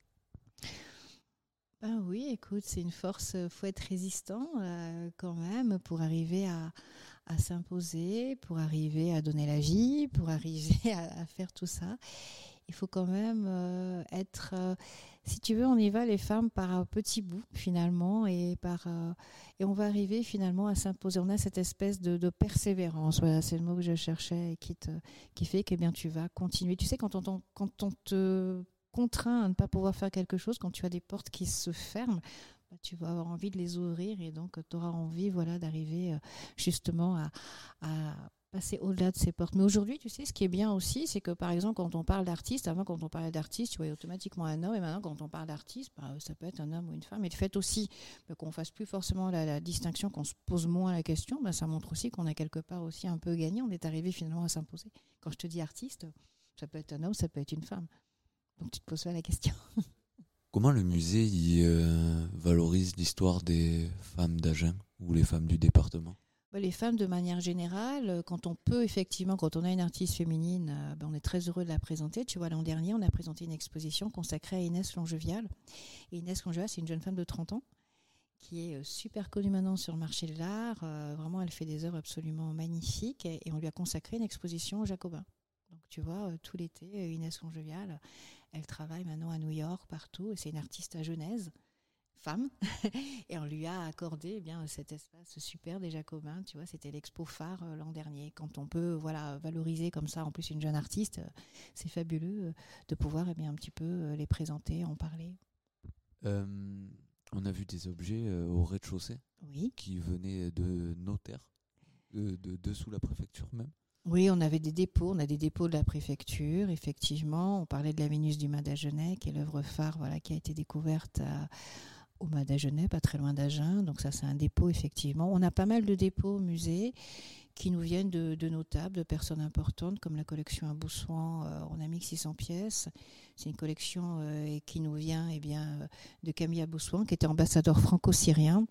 Ben oui, écoute, c'est une force, euh, faut être résistant euh, quand même pour arriver à, à s'imposer, pour arriver à donner la vie, pour arriver *laughs* à, faire tout ça. Il faut quand même euh, être, si tu veux, on y va les femmes par un petit bout finalement et par et on va arriver finalement à s'imposer. On a cette espèce de, de persévérance, voilà, c'est le mot que je cherchais, et qui te, qui fait que eh bien tu vas continuer. Tu sais quand on, quand on te contraint à ne pas pouvoir faire quelque chose, quand tu as des portes qui se ferment, bah, tu vas avoir envie de les ouvrir et donc tu auras envie voilà, d'arriver euh, justement à, passer au-delà de ces portes. Mais aujourd'hui, tu sais, ce qui est bien aussi, c'est que par exemple, quand on parle d'artiste, avant quand on parlait d'artiste, tu voyais automatiquement un homme, et maintenant quand on parle d'artiste, bah, ça peut être un homme ou une femme. Et le fait aussi bah, qu'on fasse plus forcément la, la distinction, qu'on se pose moins la question, bah, ça montre aussi qu'on a quelque part aussi un peu gagné. On est arrivé finalement à s'imposer. Quand je te dis artiste, ça peut être un homme, ça peut être une femme. Donc tu te poses pas la question. *laughs* Comment le musée y, euh, valorise l'histoire des femmes d'Agen ou les femmes du département? Bah, Les femmes, de manière générale, euh, quand on peut, effectivement, quand on a une artiste féminine, euh, ben, on est très heureux de la présenter. Tu vois, l'an dernier, on a présenté une exposition consacrée à Inès Longevial. Et Inès Longevial, c'est une jeune femme de 30 ans qui est super connue maintenant sur le marché de l'art. Euh, vraiment, elle fait des œuvres absolument magnifiques. Et, et on lui a consacré une exposition au Jacobin. Donc, tu vois, euh, tout l'été, euh, Inès Longevial, elle travaille maintenant à New York, partout. Et c'est une artiste à Genèse femme *laughs* et on lui a accordé eh bien cet espace super des Jacobins tu vois c'était l'expo phare euh, l'an dernier quand on peut voilà valoriser comme ça en plus une jeune artiste euh, c'est fabuleux euh, de pouvoir eh bien un petit peu euh, les présenter en parler Euh, On a vu des objets euh, au rez-de-chaussée oui qui venaient de notaires, de, de dessous la préfecture même. Oui, on avait des dépôts, on a des dépôts de la préfecture, effectivement. On parlait de la Vénus du Madagenet, qui est l'œuvre phare voilà, qui a été découverte à- au Madagenet, pas très loin d'Agen. Donc ça, c'est un dépôt, effectivement. On a pas mal de dépôts au musée qui nous viennent de, notables, de personnes importantes, comme la collection à Boussoin. euh, on a mis 600 pièces. C'est une collection euh, qui nous vient eh bien, euh, de Camille Boussoin, qui était ambassadeur franco-syrien.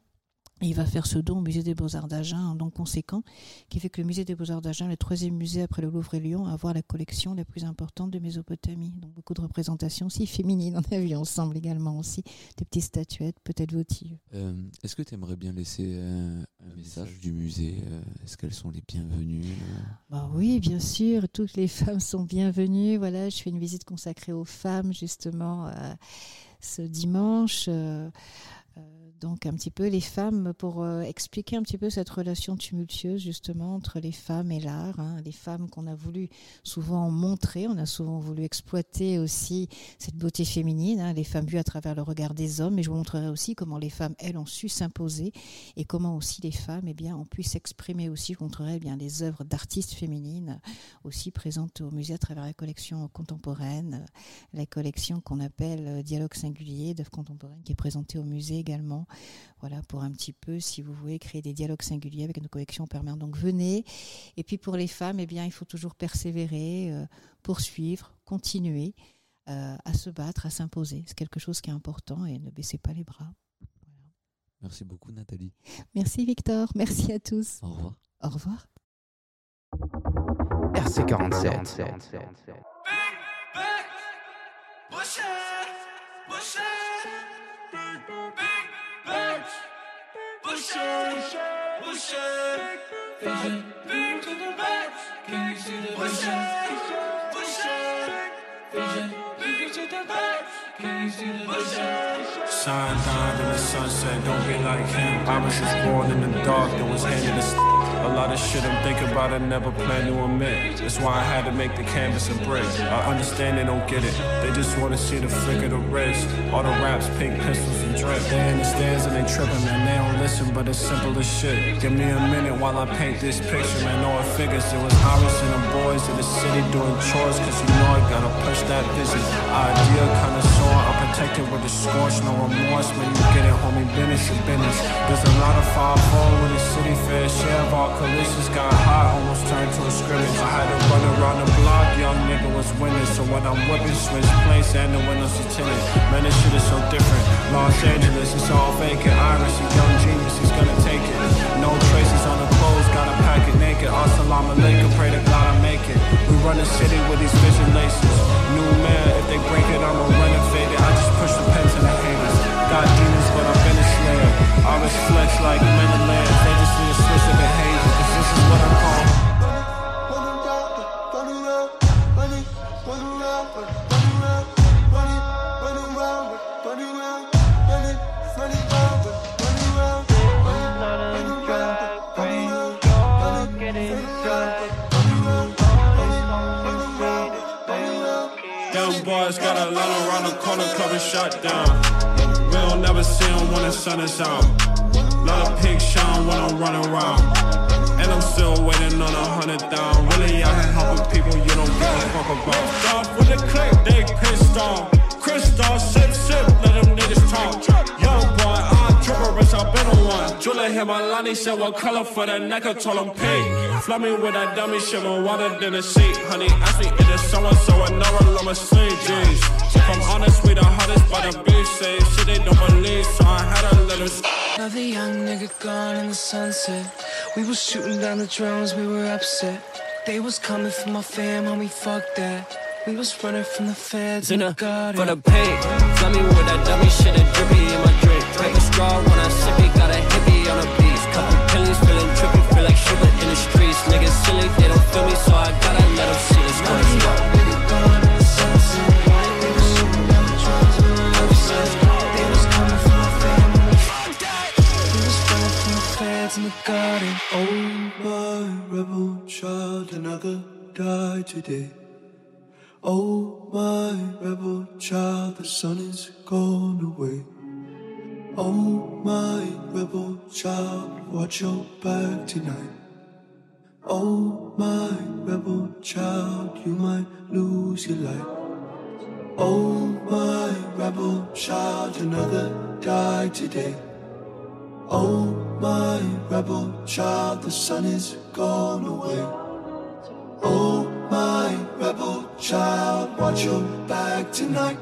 Et il va faire ce don au musée des Beaux-Arts d'Agen, un don conséquent, qui fait que le musée des Beaux-Arts d'Agen, le troisième musée après le Louvre et Lyon, à avoir la collection la plus importante de Mésopotamie. Donc beaucoup de représentations aussi féminines. On a vu ensemble également aussi des petites statuettes, peut-être votives. Euh, Est-ce que tu aimerais bien laisser euh, un message du musée euh, Est-ce qu'elles sont les bienvenues euh? Bah oui, bien sûr, toutes les femmes sont bienvenues. Voilà, je fais une visite consacrée aux femmes justement ce dimanche. Donc un petit peu les femmes pour euh, expliquer un petit peu cette relation tumultueuse justement entre les femmes et l'art. hein. Les femmes qu'on a voulu souvent montrer, on a souvent voulu exploiter aussi cette beauté féminine, hein, les femmes vues à travers le regard des hommes. Mais je vous montrerai aussi comment les femmes, elles, ont su s'imposer et comment aussi les femmes, eh bien, ont pu s'exprimer aussi. Je vous montrerai eh bien des œuvres d'artistes féminines aussi présentes au musée à travers la collection contemporaine, la collection qu'on appelle euh, Dialogue singulier d'œuvres contemporaines qui est présentée au musée également. Voilà, pour un petit peu, si vous voulez, créer des dialogues singuliers avec nos collections permanentes. Donc venez. Et puis pour les femmes, eh bien, il faut toujours persévérer, euh, poursuivre, continuer euh, à se battre, à s'imposer. C'est quelque chose qui est important et ne baissez pas les bras. Merci beaucoup Nathalie. Merci Victor, merci à tous. Au revoir. Au revoir. Boucher, Boucher, Boucher, Vision to the back, can't see the Boucher, Boucher, Vision, Vision to the back, can't see the Boucher. Sun down in the sunset, don't be like him. I was just born in the dark, that was handed the. A lot of shit I'm thinking about, I never plan to admit. That's why I had to make the canvas a brick. I understand they don't get it, they just wanna see the flick of the wrist. All the raps, pink pistols and drip. They in the stands and they tripping, man. They don't listen, but it's simple as shit. Give me a minute while I paint this picture, man. Know it figures. It was Iris and the boys in the city doing chores, cause you know I gotta push that vision. Idea kinda sore, I'm protected with a scorch, no remorse. When you get it, homie, business is business. There's a lot of 5 with the city fair share of all collisions got hot, almost turned to a scrimmage. I had to run around the block, young nigga was winning. So when I'm whipping, switch place and the windows are tinted. Man, this shit is so different. Los Angeles, it's all vacant. Iris, a young genius, he's gonna take it. No traces on the clothes, gotta pack it naked. Assalamu alaikum, pray to God I make it. We run the city with these vision laces. New man, they break it, I'ma renovate it. I just push the pen to the haters. Got demons, but I've been a slayer. Always flex like men. They just need a switch of behavior, cause this is what I call. Cover shut down. We don't never see them when the sun is out. Lot of pigs shine when I'm running around. And I'm still waiting on a hundred down. Really out here helping people you don't give a fuck about. Start with the click, they pissed off. Crystal, sip, sip, let them niggas talk. Young boy, I'm tripper, I've been on one. Julia hit my line, he said what color for the neck, I told him pink. Flood me with that dummy shit, more water than a seat. Honey, ask me if it's someone, so I know I love my sleep, jeez. If I'm honest, we the hottest by the say shit they don't believe, so I had to let them Another young nigga gone in the sunset. We was shooting down the drones, we were upset. They was coming for my fam, homie, fuck that. We was running from the feds in the garden. For the paint, flood me with that dummy shit, that drippy in my drink. Take a straw when I sip it, got a hippie on a beach. Couple pillies feeling trippy, feel like sugar in the streets. Niggas silly, they don't feel me, so I gotta let them see this crazy. Child, another died today. Oh, my rebel child, the sun is gone away. Oh, my rebel child, watch your back tonight. Oh, my rebel child, you might lose your life. Oh, my rebel child, another died today. Oh, my rebel child, the sun is gone away. Oh, my rebel child, watch your back tonight.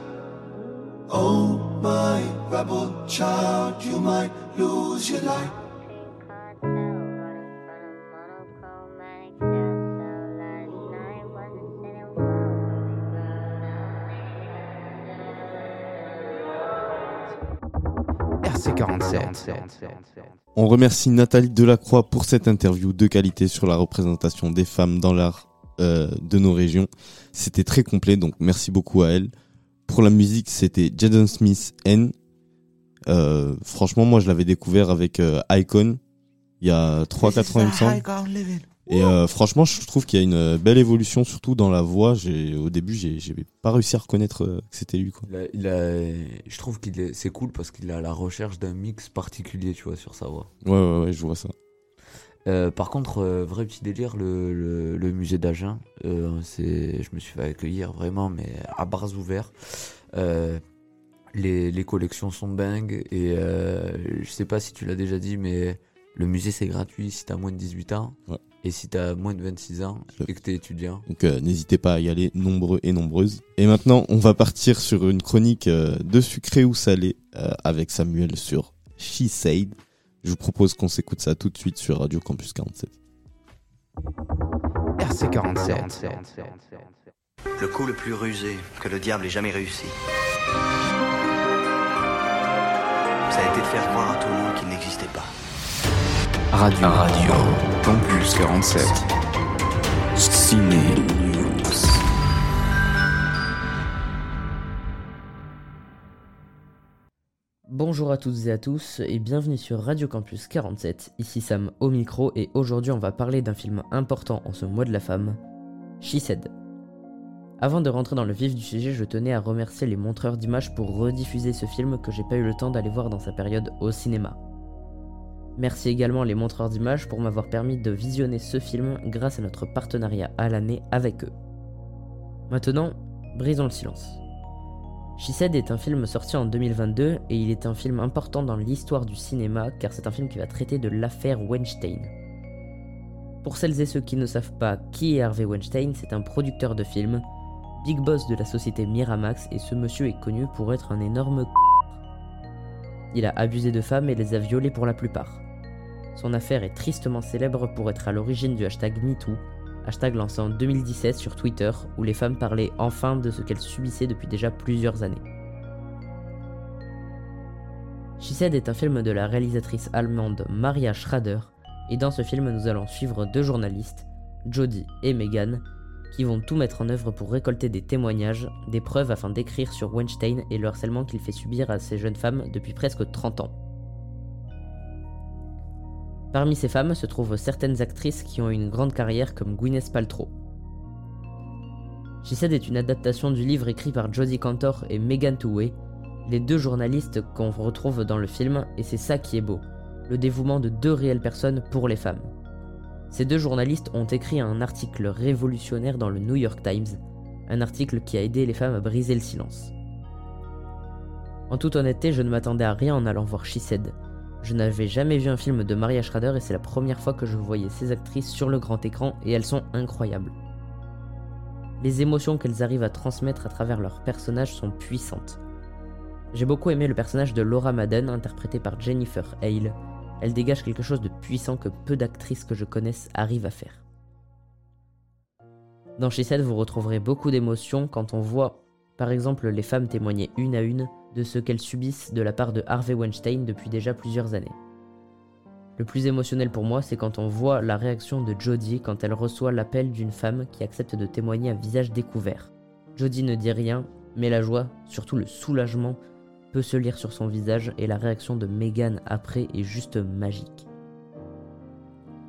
Oh, my rebel child, you might lose your life. RC47. On remercie Nathalie Delacroix pour cette interview de qualité sur la représentation des femmes dans l'art euh, de nos régions. C'était très complet, donc merci beaucoup à elle. Pour la musique, c'était Jaden Smith N. Euh, franchement, moi, je l'avais découvert avec euh, Icon il y a 3-4 ans, il me semble. Et euh, franchement, je trouve qu'il y a une belle évolution, surtout dans la voix. J'ai, au début, j'ai, pas réussi à reconnaître euh, que c'était lui. Quoi. Il a, il a- je trouve qu'il est, c'est cool parce qu'il est à la recherche d'un mix particulier, tu vois, sur sa voix. Ouais, ouais, ouais, je vois ça. Euh, par contre, euh, vrai petit délire, le, le, le musée d'Agen, euh, c'est, je me suis fait accueillir vraiment, mais à bras ouverts. Euh, Les, les collections sont dingues et euh, je sais pas si tu l'as déjà dit, mais le musée c'est gratuit si t'as moins de 18 ans. Et si t'as moins de 26 ans et que t'es étudiant. Donc euh, n'hésitez pas à y aller nombreux et nombreuses. Et maintenant, on va partir sur une chronique euh, de sucré ou salé euh, avec Samuel sur She Said. Je vous propose qu'on s'écoute ça tout de suite sur Radio Campus 47. RC47. Le coup le plus rusé que le diable ait jamais réussi. Ça a été de faire croire à tout le monde qu'il n'existait pas. Radio Radio Campus 47. Ciné News. Bonjour à toutes et à tous et bienvenue sur Radio Campus 47, ici Sam au micro et aujourd'hui on va parler d'un film important en ce mois de la femme, She Said. Avant de rentrer dans le vif du sujet, je tenais à remercier les montreurs d'images pour rediffuser ce film que j'ai pas eu le temps d'aller voir dans sa période au cinéma. Merci également les montreurs d'images pour m'avoir permis de visionner ce film grâce à notre partenariat à l'année avec eux. Maintenant, brisons le silence. She Said est un film sorti en 2022 et il est un film important dans l'histoire du cinéma car c'est un film qui va traiter de l'affaire Weinstein. Pour celles et ceux qui ne savent pas qui est Harvey Weinstein, c'est un producteur de films, big boss de la société Miramax et ce monsieur est connu pour être un énorme Il a abusé de femmes et les a violées pour la plupart. Son affaire est tristement célèbre pour être à l'origine du hashtag MeToo, hashtag lancé en 2017 sur Twitter où les femmes parlaient enfin de ce qu'elles subissaient depuis déjà plusieurs années. She est un film de la réalisatrice allemande Maria Schrader, et dans ce film nous allons suivre deux journalistes, Jodie et Megan, qui vont tout mettre en œuvre pour récolter des témoignages, des preuves afin d'écrire sur Weinstein et le harcèlement qu'il fait subir à ces jeunes femmes depuis presque 30 ans. Parmi ces femmes se trouvent certaines actrices qui ont une grande carrière comme Gwyneth Paltrow. She est une adaptation du livre écrit par Jodie Cantor et Megan Touway, les deux journalistes qu'on retrouve dans le film, et c'est ça qui est beau, le dévouement de deux réelles personnes pour les femmes. Ces deux journalistes ont écrit un article révolutionnaire dans le New York Times, un article qui a aidé les femmes à briser le silence. En toute honnêteté, je ne m'attendais à rien en allant voir She je n'avais jamais vu un film de Maria Schrader et c'est la première fois que je voyais ces actrices sur le grand écran et elles sont incroyables. Les émotions qu'elles arrivent à transmettre à travers leurs personnages sont puissantes. J'ai beaucoup aimé le personnage de Laura Madden interprété par Jennifer Hale. Elle dégage quelque chose de puissant que peu d'actrices que je connaisse arrivent à faire. Dans She vous retrouverez beaucoup d'émotions quand on voit, par exemple, les femmes témoigner une à une de ce qu'elles subissent de la part de Harvey Weinstein depuis déjà plusieurs années. Le plus émotionnel pour moi, c'est quand on voit la réaction de Jodie quand elle reçoit l'appel d'une femme qui accepte de témoigner à visage découvert. Jodie ne dit rien, mais la joie, surtout le soulagement, peut se lire sur son visage et la réaction de Megan après est juste magique.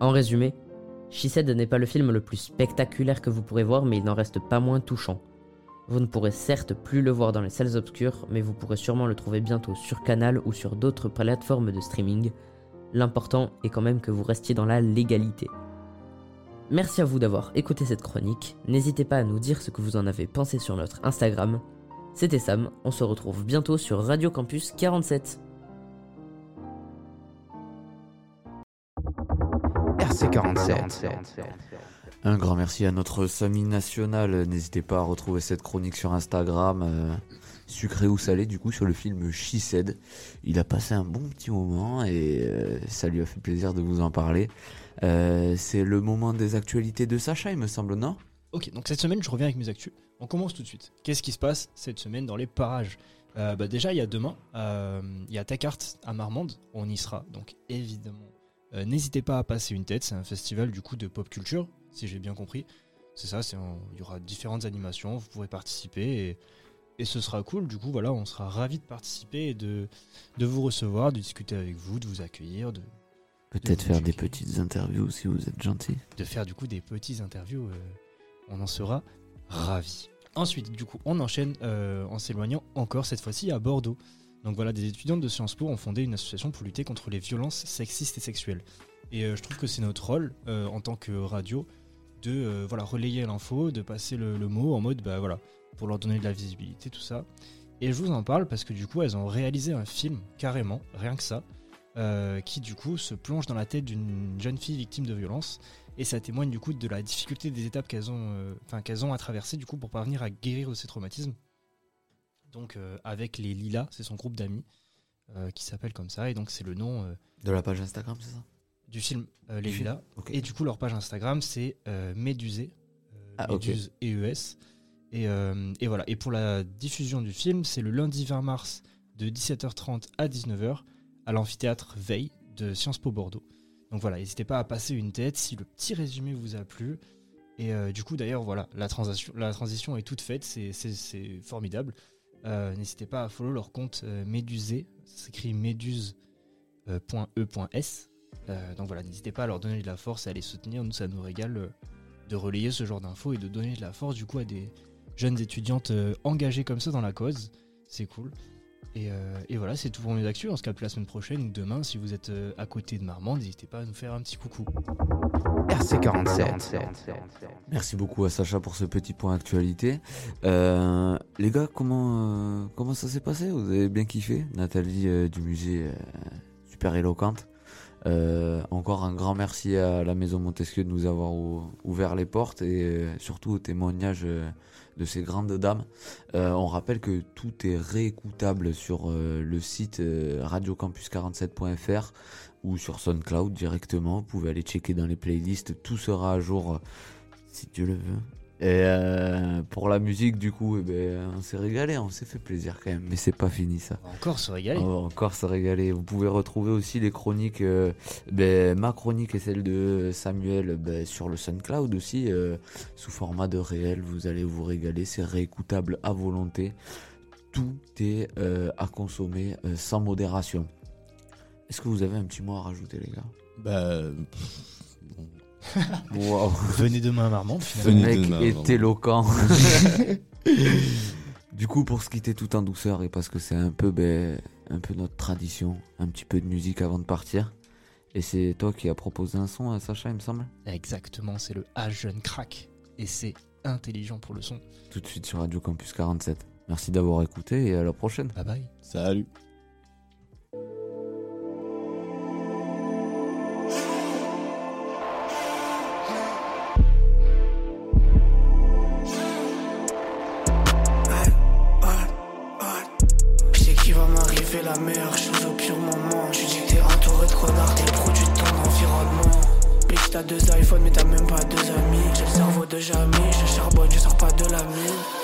En résumé, She Said n'est pas le film le plus spectaculaire que vous pourrez voir, mais il n'en reste pas moins touchant. Vous ne pourrez certes plus le voir dans les salles obscures, mais vous pourrez sûrement le trouver bientôt sur Canal ou sur d'autres plateformes de streaming. L'important est quand même que vous restiez dans la légalité. Merci à vous d'avoir écouté cette chronique. N'hésitez pas à nous dire ce que vous en avez pensé sur notre Instagram. C'était Sam, on se retrouve bientôt sur Radio Campus 47. RC47. Un grand merci à notre Samy national. N'hésitez pas à retrouver cette chronique sur Instagram, euh, sucré ou salé, du coup, sur le film She Said. Il a passé un bon petit moment et euh, ça lui a fait plaisir de vous en parler. Euh, c'est le moment des actualités de Sacha, il me semble, non? Ok, donc cette semaine, je reviens avec mes actus. On commence tout de suite. Qu'est-ce qui se passe cette semaine dans les parages? Bah Déjà, il y a demain, il y a Takart à Marmande. On y sera, donc évidemment. N'hésitez pas à passer une tête, c'est un festival du coup de pop culture si j'ai bien compris. C'est ça, il y aura différentes animations, vous pourrez participer et, ce sera cool. Du coup, voilà, on sera ravis de participer et de, de vous recevoir, de discuter avec vous, de vous accueillir, de peut-être faire des petites interviews si vous êtes gentil. De faire du coup des petites interviews, euh, on en sera ravis. Ensuite, du coup, on enchaîne euh, en s'éloignant encore cette fois-ci à Bordeaux. Donc voilà, des étudiantes de Sciences Po ont fondé une association pour lutter contre les violences sexistes et sexuelles. Et euh, je trouve que c'est notre rôle en tant que radio de euh, voilà, relayer l'info, de passer le, mot en mode, bah voilà, pour leur donner de la visibilité, tout ça. Et je vous en parle parce que du coup, elles ont réalisé un film, carrément, rien que ça, euh, qui du coup se plonge dans la tête d'une jeune fille victime de violence. Et ça témoigne du coup de la difficulté des étapes qu'elles ont, euh, enfin, qu'elles ont à traverser du coup pour parvenir à guérir de ces traumatismes. Donc avec les Lilas, c'est son groupe d'amis qui s'appelle comme ça. Et donc c'est le nom de la page Instagram, c'est ça? Du film Les Lilas. Et du coup leur page Instagram c'est Médusé, ah, Méduse EES. Et, et, voilà. Et pour la diffusion du film, c'est le lundi 20 mars de 17h30 à 19h à l'amphithéâtre Veille de Sciences Po Bordeaux. Donc voilà, n'hésitez pas à passer une tête si le petit résumé vous a plu. Et euh, du coup, d'ailleurs, voilà, la transition, la transition est toute faite, c'est formidable. Euh, n'hésitez pas à follow leur compte euh, Médusé, s'écrit méduse.e.s. donc voilà, n'hésitez pas à leur donner de la force et à les soutenir. Nous, ça nous régale de relayer ce genre d'infos et de donner de la force du coup à des jeunes étudiantes engagées comme ça dans la cause. C'est cool. Euh, et, voilà, c'est tout pour mes actus. On se capte la semaine prochaine ou demain. Si vous êtes euh, à côté de Marmande, n'hésitez pas à nous faire un petit coucou. RC47. Merci beaucoup à Sacha pour ce petit point actualité. Euh, les gars, comment, comment ça s'est passé? Vous avez bien kiffé? Nathalie du musée, super éloquente. Encore un grand merci à la Maison Montesquieu de nous avoir ouvert les portes et surtout au témoignage de ces grandes dames. Euh, on rappelle que tout est réécoutable sur euh, le site euh, radiocampus47.fr ou sur SoundCloud directement. Vous pouvez aller checker dans les playlists, tout sera à jour si Dieu le veut. Et euh, pour la musique, du coup, eh ben, on s'est régalé, on s'est fait plaisir quand même. Mais c'est pas fini ça. On va encore se régaler. On va encore se régaler. Vous pouvez retrouver aussi les chroniques, euh, ben, ma chronique et celle de Samuel ben, sur le SoundCloud aussi, euh, sous format de réel. Vous allez vous régaler, c'est réécoutable à volonté. Tout est à consommer sans modération. Est-ce que vous avez un petit mot à rajouter, les gars? Bah. *laughs* Venez demain à Marmande, Ce mec est éloquent. *laughs* *laughs* du coup, pour se quitter tout en douceur, et parce que c'est un peu, ben, un peu notre tradition, un petit peu de musique avant de partir. Et c'est toi qui as proposé un son à Sacha, il me semble Exactement, c'est le H Jeune Crack. Et c'est intelligent pour le son. Tout de suite sur Radio Campus 47. Merci d'avoir écouté et à la prochaine. Bye bye. Salut. T'as deux iPhones, mais t'as même pas deux amis. J'ai le cerveau de jamais, je charbonne, je sors pas de la mine.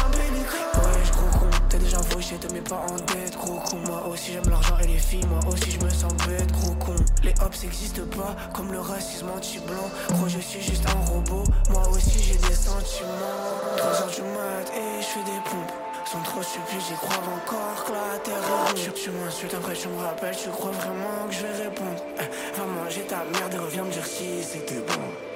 le racisme anti-blanc. Gros, je suis juste un robot, moi aussi j'ai des sentiments. 3 heures du mat et je fais des pompes. Sont trop stupides, j'y crois encore que la terre est. Tu, m'insultes, après tu me rappelles, tu crois vraiment que je vais répondre. Eh, va manger ta merde et reviens me dire si c'était bon.